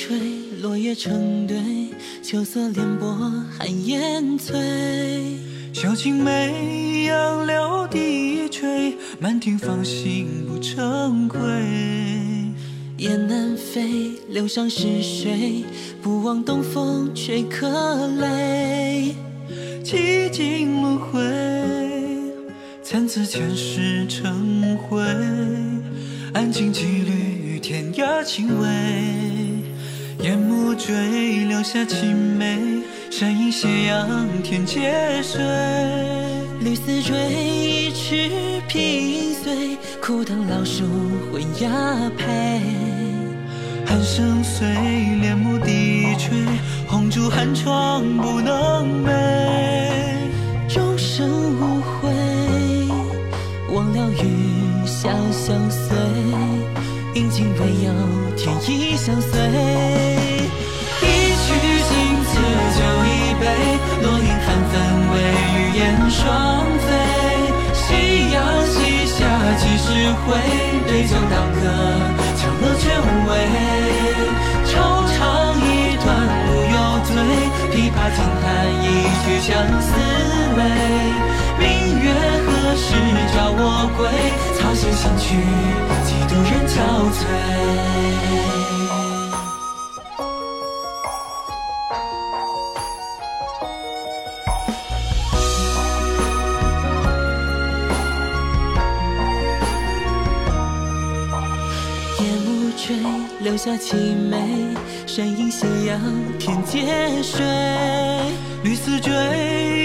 吹，落叶成堆，秋色连波寒烟翠。小青梅，杨柳低垂，满庭芳心不成归。雁南飞，流上是谁，不忘东风吹客泪。几经轮回，参差前世成灰。安静几缕天涯情味，烟幕坠，留下青梅。山映斜阳，天接水。绿丝缀，一池萍碎，枯藤老树昏鸦配。寒声碎，帘幕低垂，红烛寒窗不能寐。终生无悔，忘了与笑相随，阴晴唯有天意相随。一曲新词酒一杯，落英纷纷为雨燕双飞。夕阳西下几时回？对酒当歌，长乐却无味。惆怅一段无忧醉，琵琶轻弹一曲相思泪。明月何时照我归？草弦新曲，人憔悴。夜幕坠，留下凄美，山映斜阳，天接水。绿丝缀，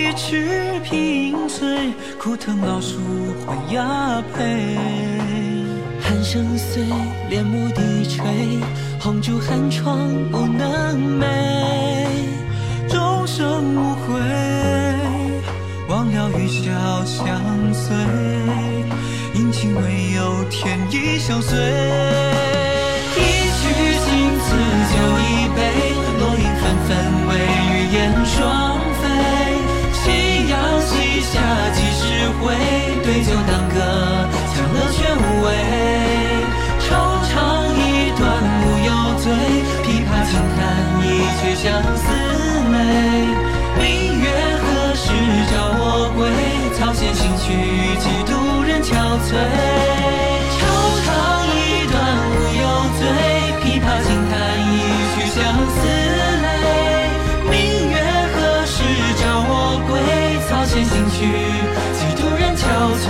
一池萍翠，枯藤老树昏鸦配。声碎，帘幕低垂，红烛寒窗不能寐。终生无悔，忘了与笑相随，阴晴唯有天意相随。一曲经此酒一杯，落英纷纷为雨燕双飞。夕阳西下几时回？对酒当草弦新曲几度人憔悴。愁肠一段无忧醉，琵琶轻弹一曲相思泪。明月何时照我归？草弦新曲几度人憔悴。